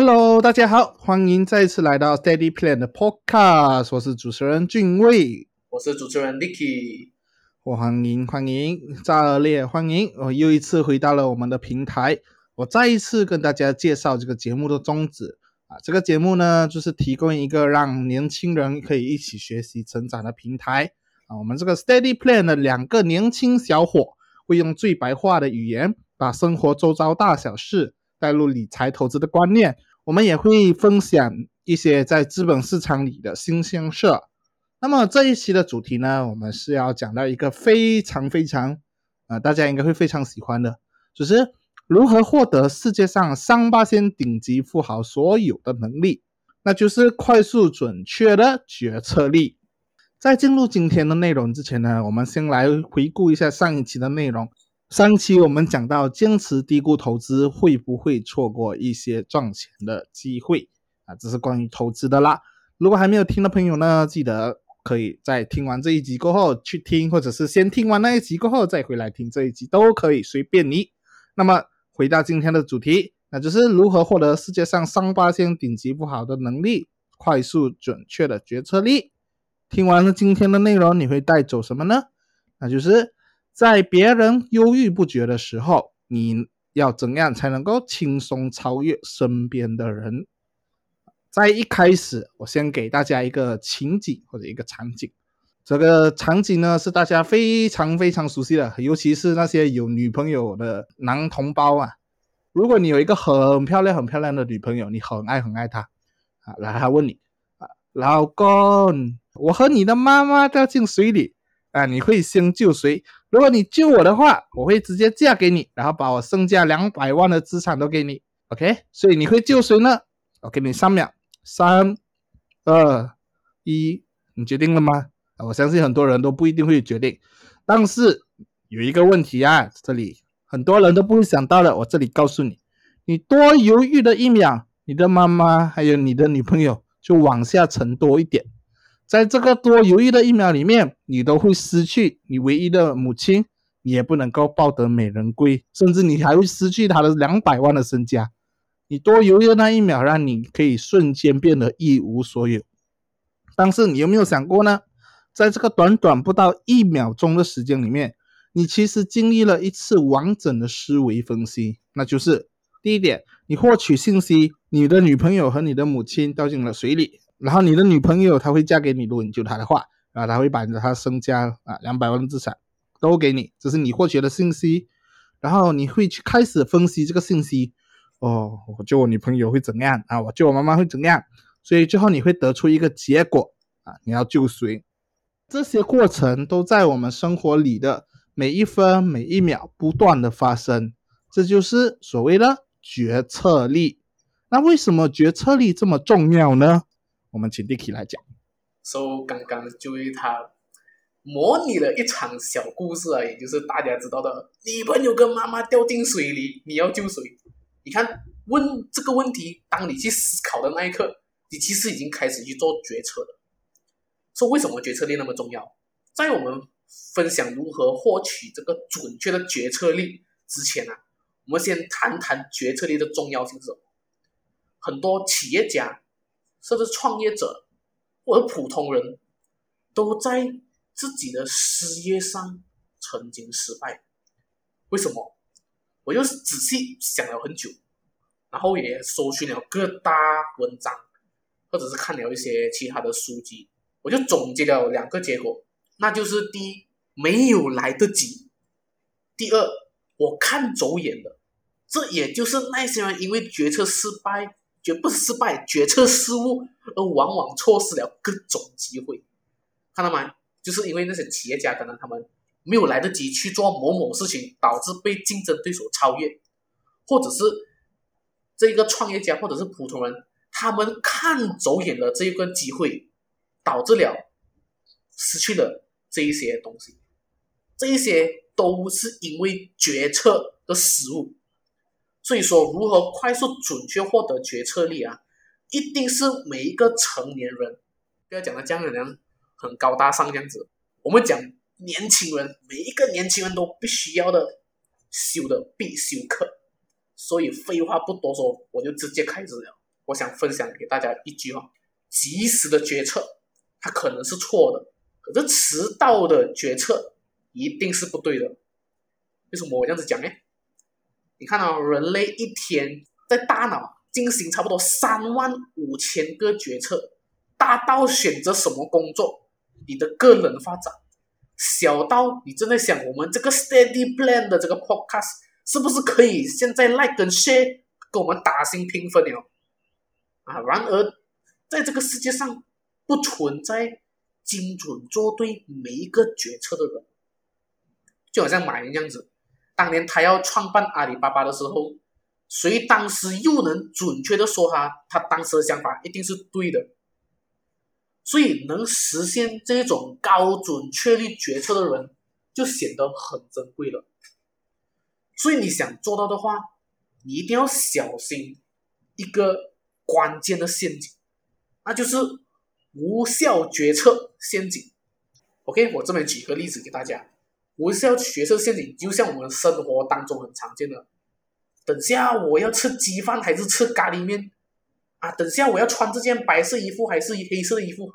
Hello，大家好，欢迎再次来到 Steady Plan 的 Podcast，我是主持人俊卫，我是主持人 Nicky，欢迎欢迎，热烈欢迎！我又一次回到了我们的平台，我再一次跟大家介绍这个节目的宗旨啊，这个节目呢，就是提供一个让年轻人可以一起学习成长的平台啊，我们这个 Steady Plan 的两个年轻小伙会用最白话的语言，把生活周遭大小事。带入理财投资的观念，我们也会分享一些在资本市场里的新鲜事。那么这一期的主题呢，我们是要讲到一个非常非常啊，大家应该会非常喜欢的，就是如何获得世界上三八线顶级富豪所有的能力，那就是快速准确的决策力。在进入今天的内容之前呢，我们先来回顾一下上一期的内容。上期我们讲到，坚持低估投资会不会错过一些赚钱的机会啊？这是关于投资的啦。如果还没有听的朋友呢，记得可以在听完这一集过后去听，或者是先听完那一集过后再回来听这一集都可以，随便你。那么回到今天的主题，那就是如何获得世界上上八千顶级不好的能力，快速准确的决策力。听完了今天的内容，你会带走什么呢？那就是。在别人犹豫不决的时候，你要怎样才能够轻松超越身边的人？在一开始，我先给大家一个情景或者一个场景。这个场景呢是大家非常非常熟悉的，尤其是那些有女朋友的男同胞啊。如果你有一个很漂亮很漂亮的女朋友，你很爱很爱她啊，然后她问你啊，老公，我和你的妈妈掉进水里。啊，你会先救谁？如果你救我的话，我会直接嫁给你，然后把我身价两百万的资产都给你。OK，所以你会救谁呢？我给你三秒，三、二、一，你决定了吗？我相信很多人都不一定会决定，但是有一个问题啊，这里很多人都不会想到的，我这里告诉你，你多犹豫的一秒，你的妈妈还有你的女朋友就往下沉多一点。在这个多犹豫的一秒里面，你都会失去你唯一的母亲，你也不能够抱得美人归，甚至你还会失去他的两百万的身家。你多犹豫的那一秒，让你可以瞬间变得一无所有。但是你有没有想过呢？在这个短短不到一秒钟的时间里面，你其实经历了一次完整的思维分析。那就是第一点，你获取信息，你的女朋友和你的母亲掉进了水里。然后你的女朋友她会嫁给你，如果你救她的话，啊她会把她身家啊两百万的资产都给你，这是你获取的信息。然后你会去开始分析这个信息，哦，我救我女朋友会怎样啊？我救我妈妈会怎样？所以最后你会得出一个结果啊，你要救谁？这些过程都在我们生活里的每一分每一秒不断的发生，这就是所谓的决策力。那为什么决策力这么重要呢？我们请 Dicky 来讲。So 刚刚就为他模拟了一场小故事啊，也就是大家知道的，女朋友跟妈妈掉进水里，你要救谁？你看问这个问题，当你去思考的那一刻，你其实已经开始去做决策了。说为什么决策力那么重要？在我们分享如何获取这个准确的决策力之前呢，我们先谈谈决策力的重要性是什么。很多企业家。甚至创业者或者普通人，都在自己的事业上曾经失败。为什么？我就仔细想了很久，然后也搜寻了各大文章，或者是看了一些其他的书籍，我就总结了两个结果，那就是第一，没有来得及；第二，我看走眼了。这也就是那些人因为决策失败。绝不失败，决策失误，而往往错失了各种机会。看到吗？就是因为那些企业家可能他们没有来得及去做某某事情，导致被竞争对手超越，或者是这个创业家或者是普通人，他们看走眼了这一个机会，导致了失去了这一些东西。这一些都是因为决策的失误。所以说，如何快速准确获得决策力啊？一定是每一个成年人，不要讲的这样人很高大上这样子。我们讲年轻人，每一个年轻人都必须要的修的必修课。所以废话不多说，我就直接开始了。我想分享给大家一句话：及时的决策，它可能是错的，可是迟到的决策一定是不对的。为什么我这样子讲呢？你看到人类一天在大脑进行差不多三万五千个决策，大到选择什么工作，你的个人发展，小到你正在想我们这个 Steady Plan 的这个 Podcast 是不是可以现在 Like 跟 Share 给我们打新评分了啊？然而，在这个世界上不存在精准做对每一个决策的人，就好像马云这样子。当年他要创办阿里巴巴的时候，谁当时又能准确的说他他当时的想法一定是对的？所以能实现这种高准确率决策的人，就显得很珍贵了。所以你想做到的话，你一定要小心一个关键的陷阱，那就是无效决策陷阱。OK，我这边举个例子给大家。无效决策陷阱就像我们生活当中很常见的，等下我要吃鸡饭还是吃咖喱面啊？等下我要穿这件白色衣服还是黑色的衣服好？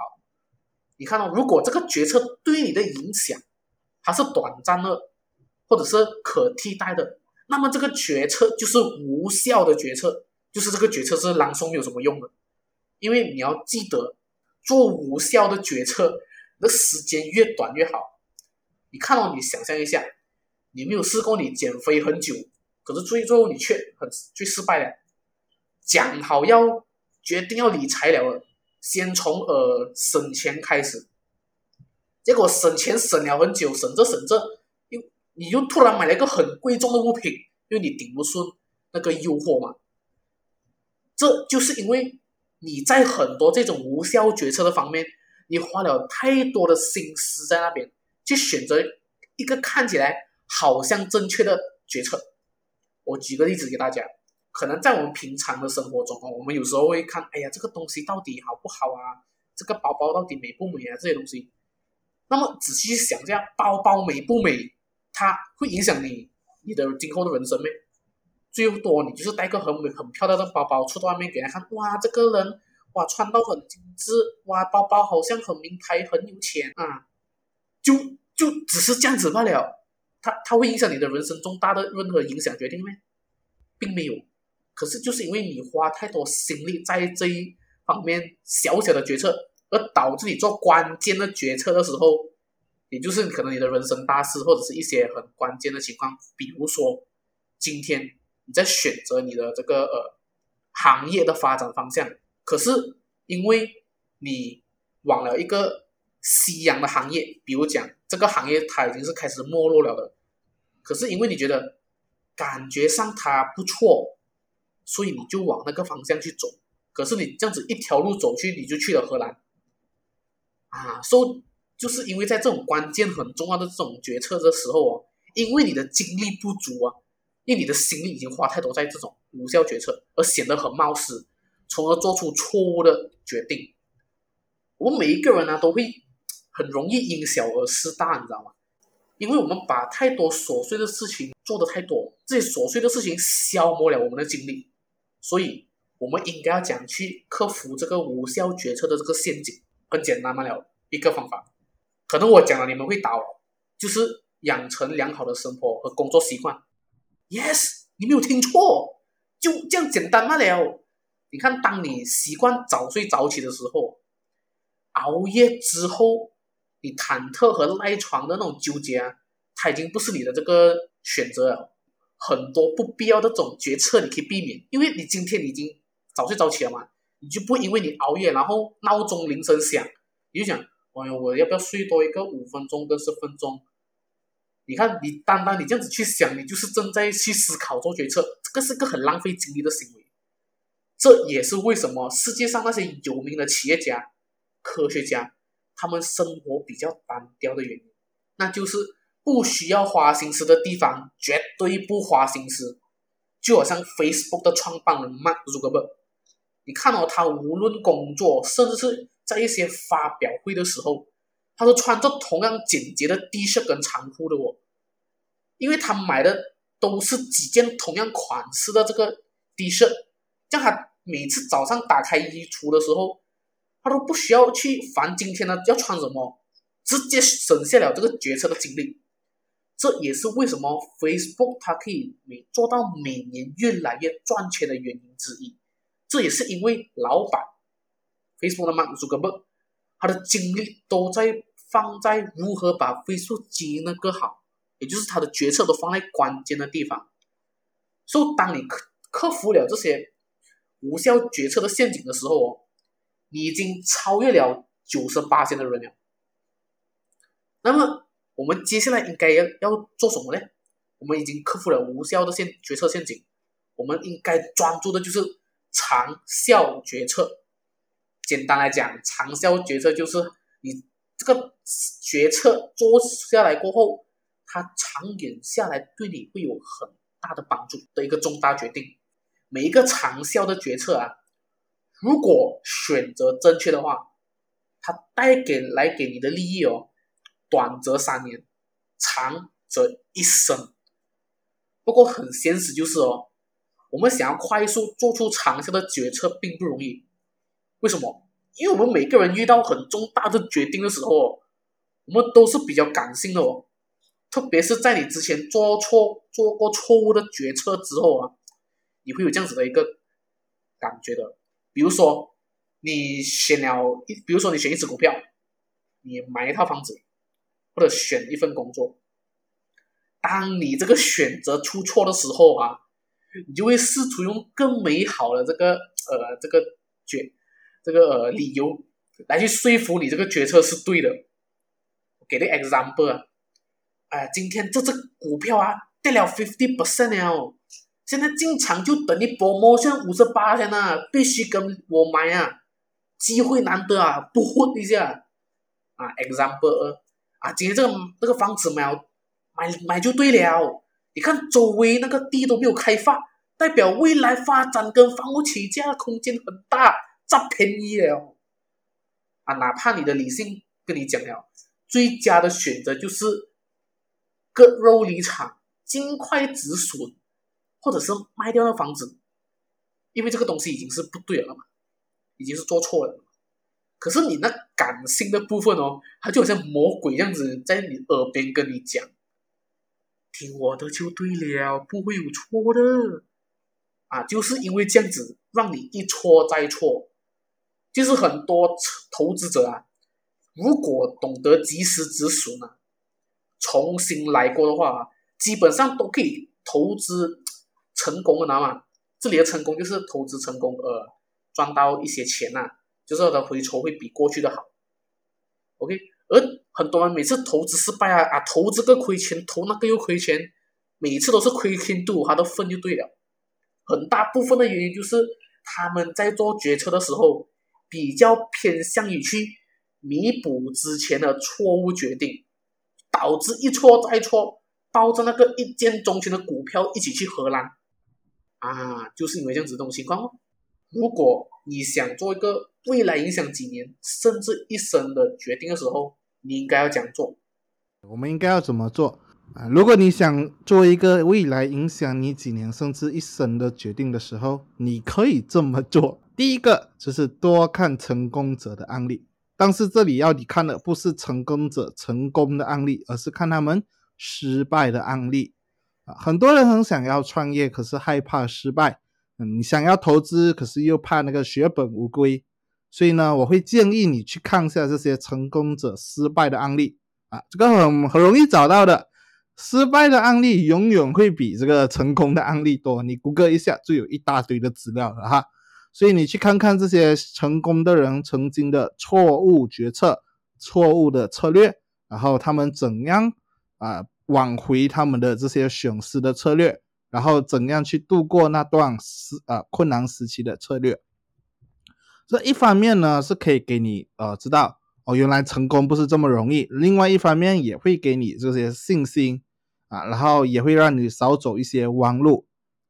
你看到，如果这个决策对你的影响它是短暂的，或者是可替代的，那么这个决策就是无效的决策，就是这个决策是朗诵有什么用的，因为你要记得做无效的决策，那时间越短越好。你看到，你想象一下，你没有试过你减肥很久，可是最最后你却很最失败了。讲好要决定要理财了，先从呃省钱开始，结果省钱省了很久，省着省着，又你又突然买了一个很贵重的物品，因为你顶不顺那个诱惑嘛。这就是因为你在很多这种无效决策的方面，你花了太多的心思在那边。去选择一个看起来好像正确的决策。我举个例子给大家，可能在我们平常的生活中哦，我们有时候会看，哎呀，这个东西到底好不好啊？这个包包到底美不美啊？这些东西。那么仔细想一下，包包美不美，它会影响你你的今后的人生没？最多你就是带个很美很漂亮的包包出到外面给人看，哇，这个人哇穿到很精致，哇，包包好像很名牌，很有钱啊。就就只是这样子罢了，它它会影响你的人生重大的任何影响决定吗？并没有，可是就是因为你花太多心力在这一方面小小的决策，而导致你做关键的决策的时候，也就是可能你的人生大事或者是一些很关键的情况，比如说今天你在选择你的这个呃行业的发展方向，可是因为你往了一个。夕阳的行业，比如讲这个行业它已经是开始没落了的，可是因为你觉得感觉上它不错，所以你就往那个方向去走。可是你这样子一条路走去，你就去了荷兰，啊，说就是因为在这种关键很重要的这种决策的时候哦，因为你的精力不足啊，因为你的心力已经花太多在这种无效决策，而显得很冒失，从而做出错误的决定。我们每一个人呢都会。很容易因小而失大，你知道吗？因为我们把太多琐碎的事情做的太多，这些琐碎的事情消磨了我们的精力，所以我们应该要讲去克服这个无效决策的这个陷阱。很简单嘛了，一个方法，可能我讲了你们会倒，就是养成良好的生活和工作习惯。Yes，你没有听错，就这样简单嘛了。你看，当你习惯早睡早起的时候，熬夜之后。你忐忑和赖床的那种纠结啊，它已经不是你的这个选择了。很多不必要的这种决策你可以避免，因为你今天已经早睡早起了嘛，你就不因为你熬夜，然后闹钟铃声响，你就想，哎呦，我要不要睡多一个五分钟跟十分钟？你看，你单单你这样子去想，你就是正在去思考做决策，这个是个很浪费精力的行为。这也是为什么世界上那些有名的企业家、科学家。他们生活比较单调的原因，那就是不需要花心思的地方绝对不花心思。就好像 Facebook 的创办人 Mark Zuckerberg，你看到他无论工作，甚至是在一些发表会的时候，他都穿着同样简洁的 T 恤跟长裤的哦，因为他买的都是几件同样款式的这个 T 恤，这样他每次早上打开衣橱的时候，他都不需要去烦今天呢要穿什么，直接省下了这个决策的精力。这也是为什么 Facebook 它可以每做到每年越来越赚钱的原因之一。这也是因为老板 Facebook 的 Mark Zuckerberg，他的精力都在放在如何把 Facebook 经营的更好，也就是他的决策都放在关键的地方。所以，当你克克服了这些无效决策的陷阱的时候哦，你已经超越了九十八线的人了。那么，我们接下来应该要要做什么呢？我们已经克服了无效的陷决策陷阱，我们应该专注的就是长效决策。简单来讲，长效决策就是你这个决策做下来过后，它长远下来对你会有很大的帮助的一个重大决定。每一个长效的决策啊，如果选择正确的话，它带给来给你的利益哦。短则三年，长则一生。不过很现实就是哦，我们想要快速做出长效的决策并不容易。为什么？因为我们每个人遇到很重大的决定的时候，我们都是比较感性的哦。特别是在你之前做错、做过错误的决策之后啊，你会有这样子的一个感觉的。比如说，你选了一，比如说你选一只股票，你买一套房子。或者选一份工作，当你这个选择出错的时候啊，你就会试图用更美好的这个呃这个决这个呃理由来去说服你这个决策是对的。给个 example 啊，哎，今天这只股票啊跌了 fifty percent 了，现在进场就等于波摩像五十八天呐，必须跟我买啊，机会难得啊，不混一下啊，example 啊，今天这个这个房子买买买就对了。你看周围那个地都没有开发，代表未来发展跟房屋起价空间很大，占便宜了。啊，哪怕你的理性跟你讲了，最佳的选择就是割肉离场，尽快止损，或者是卖掉那房子，因为这个东西已经是不对了嘛，已经是做错了。可是你那感性的部分哦，它就好像魔鬼样子在你耳边跟你讲：“听我的就对了，不会有错的。”啊，就是因为这样子，让你一错再错。就是很多投资者啊，如果懂得及时止损啊，重新来过的话，基本上都可以投资成功的，知道吗？这里的成功就是投资成功，呃，赚到一些钱呐。就是它的回酬会比过去的好，OK。而很多人每次投资失败啊啊，投资个亏钱，投那个又亏钱，每次都是亏天度他的份就对了。很大部分的原因就是他们在做决策的时候比较偏向于去弥补之前的错误决定，导致一错再错，抱着那个一见钟情的股票一起去荷兰啊，就是因为这样子这种情况。如果你想做一个未来影响几年甚至一生的决定的时候，你应该要怎样做。我们应该要怎么做啊？如果你想做一个未来影响你几年甚至一生的决定的时候，你可以这么做。第一个就是多看成功者的案例，但是这里要你看的不是成功者成功的案例，而是看他们失败的案例啊。很多人很想要创业，可是害怕失败。嗯，想要投资，可是又怕那个血本无归。所以呢，我会建议你去看一下这些成功者失败的案例啊，这个很很容易找到的。失败的案例永远会比这个成功的案例多，你谷歌一下就有一大堆的资料了哈。所以你去看看这些成功的人曾经的错误决策、错误的策略，然后他们怎样啊挽回他们的这些损失的策略，然后怎样去度过那段时啊困难时期的策略。这一方面呢，是可以给你呃知道哦，原来成功不是这么容易。另外一方面也会给你这些信心啊，然后也会让你少走一些弯路。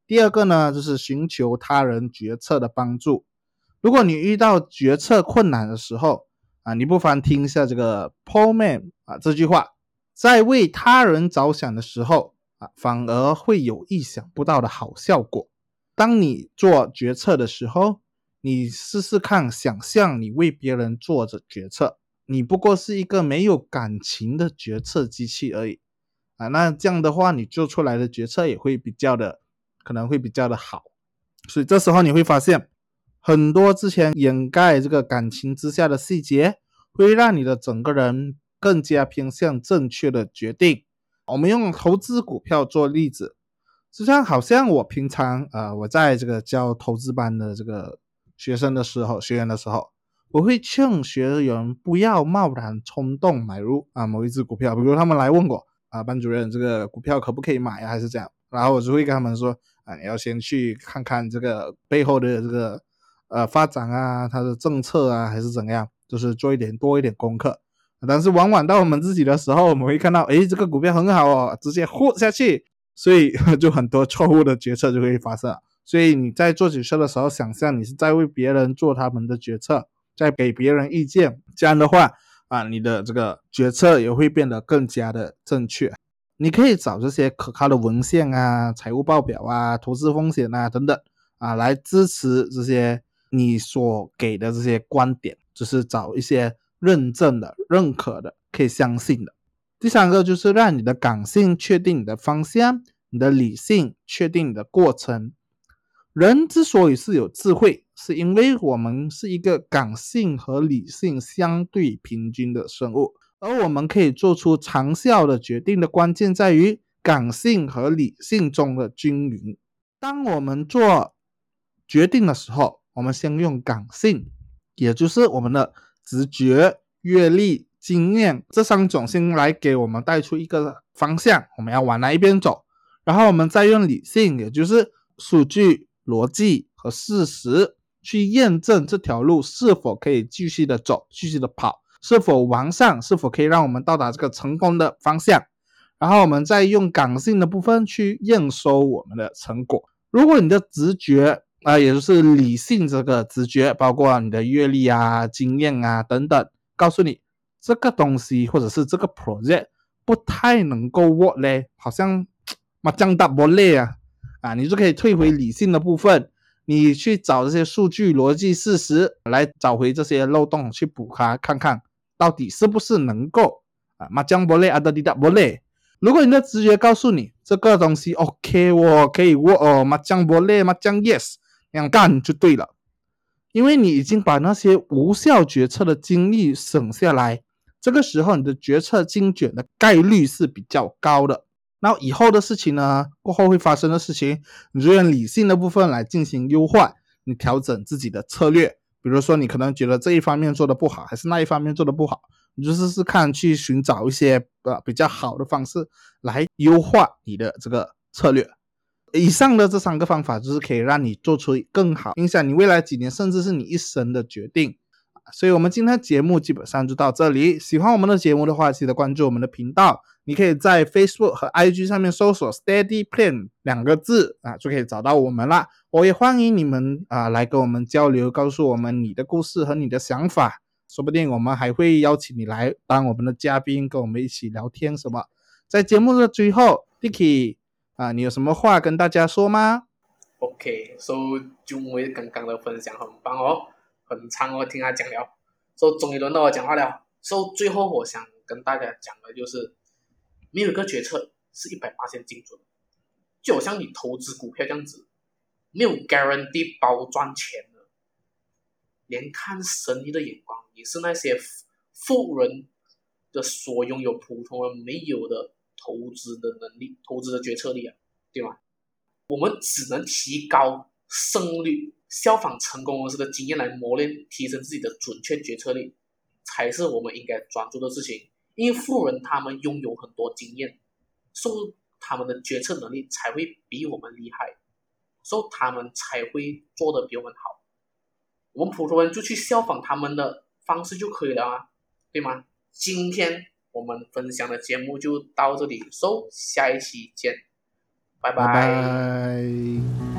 第二个呢，就是寻求他人决策的帮助。如果你遇到决策困难的时候啊，你不妨听一下这个 Paul Man 啊这句话，在为他人着想的时候啊，反而会有意想不到的好效果。当你做决策的时候。你试试看，想象你为别人做着决策，你不过是一个没有感情的决策机器而已啊。那这样的话，你做出来的决策也会比较的，可能会比较的好。所以这时候你会发现，很多之前掩盖这个感情之下的细节，会让你的整个人更加偏向正确的决定。我们用投资股票做例子，就像好像我平常呃，我在这个教投资班的这个学生的时候，学员的时候，我会劝学员不要贸然冲动买入啊某一只股票。比如他们来问我啊，班主任这个股票可不可以买啊，还是这样？然后我就会跟他们说啊，你要先去看看这个背后的这个呃发展啊，它的政策啊，还是怎样，就是做一点多一点功课。但是往往到我们自己的时候，我们会看到，哎，这个股票很好哦，直接豁下去，所以就很多错误的决策就会发生。所以你在做决策的时候，想象你是在为别人做他们的决策，在给别人意见，这样的话啊，你的这个决策也会变得更加的正确。你可以找这些可靠的文献啊、财务报表啊、投资风险啊等等啊，来支持这些你所给的这些观点，就是找一些。认证的、认可的、可以相信的。第三个就是让你的感性确定你的方向，你的理性确定你的过程。人之所以是有智慧，是因为我们是一个感性和理性相对平均的生物，而我们可以做出长效的决定的关键在于感性和理性中的均匀。当我们做决定的时候，我们先用感性，也就是我们的。直觉、阅历、经验这三种先来给我们带出一个方向，我们要往哪一边走，然后我们再用理性，也就是数据、逻辑和事实去验证这条路是否可以继续的走、继续的跑，是否完善，是否可以让我们到达这个成功的方向，然后我们再用感性的部分去验收我们的成果。如果你的直觉，啊，也就是理性这个直觉，包括你的阅历啊、经验啊等等，告诉你这个东西或者是这个 project 不太能够 work 嘞，好像麻将打不累啊，啊，你就可以退回理性的部分，你去找这些数据、逻辑、事实来找回这些漏洞，去补它，看看到底是不是能够啊麻将不累啊，到底大不累。如果你的直觉告诉你这个东西 OK，我可以 work 哦，嘛降不累麻将 yes。那样干就对了，因为你已经把那些无效决策的精力省下来，这个时候你的决策精准的概率是比较高的。那以后的事情呢，过后会发生的事情，你就用理性的部分来进行优化，你调整自己的策略。比如说，你可能觉得这一方面做的不好，还是那一方面做的不好，你就试试看去寻找一些呃比较好的方式来优化你的这个策略。以上的这三个方法，就是可以让你做出更好、影响你未来几年，甚至是你一生的决定。所以，我们今天节目基本上就到这里。喜欢我们的节目的话，记得关注我们的频道。你可以在 Facebook 和 IG 上面搜索 “Steady Plan” 两个字啊，就可以找到我们了。我也欢迎你们啊来跟我们交流，告诉我们你的故事和你的想法。说不定我们还会邀请你来当我们的嘉宾，跟我们一起聊天什么。在节目的最后，Dicky。啊，你有什么话跟大家说吗？OK，so 就为刚刚的分享很棒哦，很长哦，听他讲了，so 终于轮到我讲话了，so 最后我想跟大家讲的就是，没有一个决策是一百八千精准，就好像你投资股票这样子，没有 guarantee 包赚钱的，连看生意的眼光也是那些富人的所拥有，普通人没有的。投资的能力，投资的决策力啊，对吗？我们只能提高胜率，效仿成功人士的经验来磨练、提升自己的准确决策力，才是我们应该专注的事情。因为富人他们拥有很多经验，所以他们的决策能力才会比我们厉害，所以他们才会做得比我们好。我们普通人就去效仿他们的方式就可以了啊，对吗？今天。我们分享的节目就到这里，收，下一期见，拜拜。